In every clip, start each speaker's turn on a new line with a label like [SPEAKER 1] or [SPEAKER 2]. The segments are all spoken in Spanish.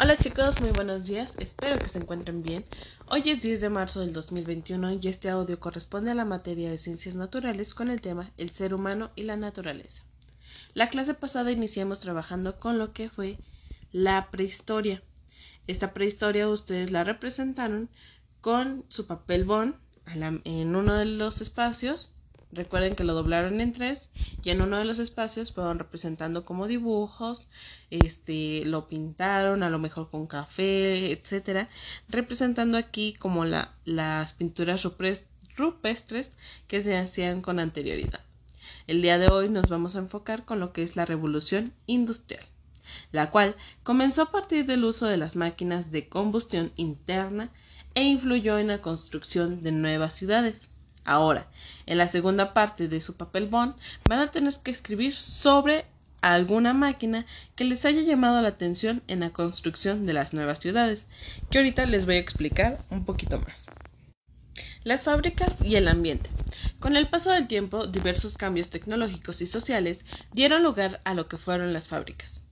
[SPEAKER 1] Hola chicos, muy buenos días, espero que se encuentren bien. Hoy es 10 de marzo del 2021 y este audio corresponde a la materia de ciencias naturales con el tema el ser humano y la naturaleza. La clase pasada iniciamos trabajando con lo que fue la prehistoria. Esta prehistoria ustedes la representaron con su papel bond en uno de los espacios Recuerden que lo doblaron en tres y en uno de los espacios fueron representando como dibujos, este, lo pintaron a lo mejor con café, etcétera, representando aquí como la, las pinturas rupestres que se hacían con anterioridad. El día de hoy nos vamos a enfocar con lo que es la revolución industrial, la cual comenzó a partir del uso de las máquinas de combustión interna e influyó en la construcción de nuevas ciudades Ahora, en la segunda parte de su papel bond, van a tener que escribir sobre alguna máquina que les haya llamado la atención en la construcción de las nuevas ciudades, que ahorita les voy a explicar un poquito más. Las fábricas y el ambiente. Con el paso del tiempo, diversos cambios tecnológicos y sociales dieron lugar a lo que fueron las fábricas.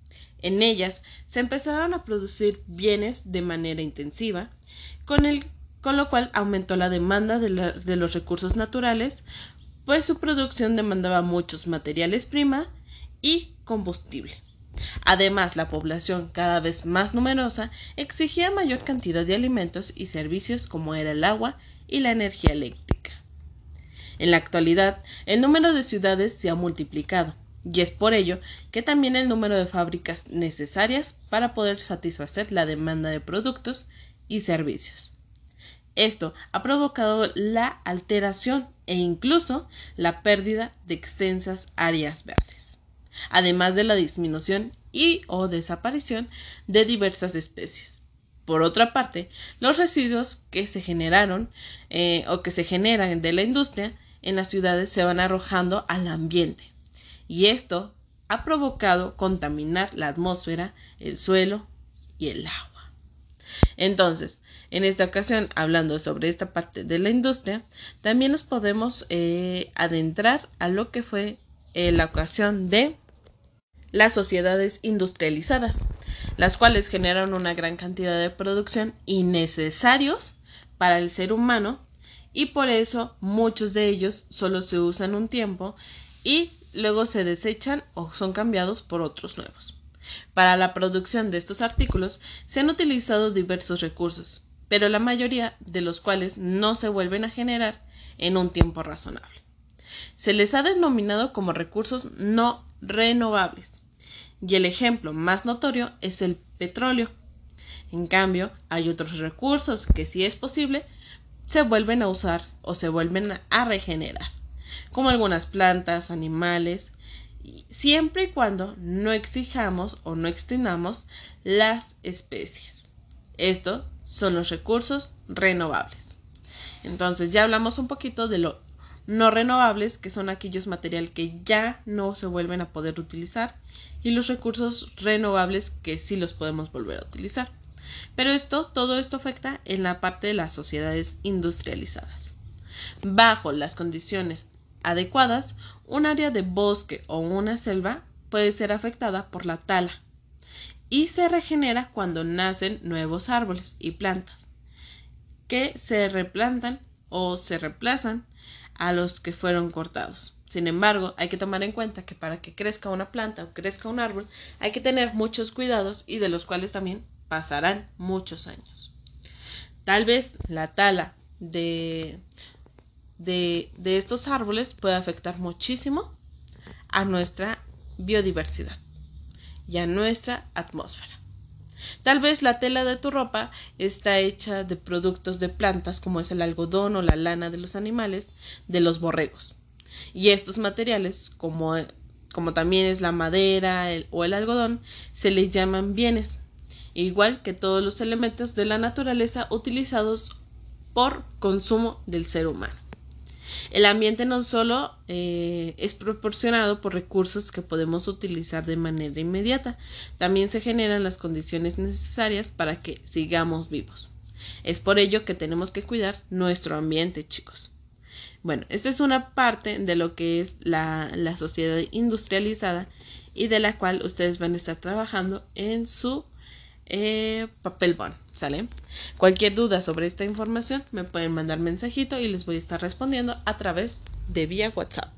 [SPEAKER 1] En ellas se empezaron a producir bienes de manera intensiva, con el con lo cual aumentó la demanda de, los recursos naturales, pues su producción demandaba muchos materiales prima y combustible. Además, la población cada vez más numerosa exigía mayor cantidad de alimentos y servicios como era el agua y la energía eléctrica. En la actualidad, el número de ciudades se ha multiplicado, y es por ello que también el número de fábricas necesarias para poder satisfacer la demanda de productos y servicios. Esto ha provocado la alteración e incluso la pérdida de extensas áreas verdes, además de la disminución y o desaparición de diversas especies. Por otra parte, los residuos que se generaron eh, o que se generan de la industria en las ciudades se van arrojando al ambiente y esto ha provocado contaminar la atmósfera, el suelo y el agua. Entonces, en esta ocasión, hablando sobre esta parte de la industria, también nos podemos eh, adentrar a lo que fue eh, la ocasión de las sociedades industrializadas, las cuales generan una gran cantidad de producción innecesarios para el ser humano y por eso muchos de ellos solo se usan un tiempo y luego se desechan o son cambiados por otros nuevos. Para la producción de estos artículos se han utilizado diversos recursos, pero la mayoría de los cuales no se vuelven a generar en un tiempo razonable. Se les ha denominado como recursos no renovables, y el ejemplo más notorio es el petróleo. En cambio, hay otros recursos que, si es posible, se vuelven a usar o se vuelven a regenerar, como algunas plantas, animales, siempre y cuando no exijamos o no extendamos las especies. Estos son los recursos renovables. Entonces ya hablamos un poquito de lo no renovables, que son aquellos materiales que ya no se vuelven a poder utilizar, y los recursos renovables que sí los podemos volver a utilizar. Pero esto, todo esto afecta en la parte de las sociedades industrializadas. Bajo las condiciones adecuadas, un área de bosque o una selva puede ser afectada por la tala y se regenera cuando nacen nuevos árboles y plantas que se replantan o se reemplazan a los que fueron cortados. Sin embargo, hay que tomar en cuenta que para que crezca una planta o crezca un árbol hay que tener muchos cuidados y de los cuales también pasarán muchos años. Tal vez la tala de de, estos árboles puede afectar muchísimo a nuestra biodiversidad y a nuestra atmósfera. Tal vez la tela de tu ropa está hecha de productos de plantas como es el algodón o la lana de los animales, de los borregos. Y estos materiales, como, como también es la madera o el algodón, se les llaman bienes, igual que todos los elementos de la naturaleza utilizados por consumo del ser humano. El ambiente no solo eh, es proporcionado por recursos que podemos utilizar de manera inmediata, también se generan las condiciones necesarias para que sigamos vivos. Es por ello que tenemos que cuidar nuestro ambiente, chicos. Bueno, esta es una parte de lo que es la, la sociedad industrializada y de la cual ustedes van a estar trabajando en su eh, papel bond, ¿sale? Cualquier duda sobre esta información me pueden mandar mensajito y les voy a estar respondiendo a través de vía WhatsApp.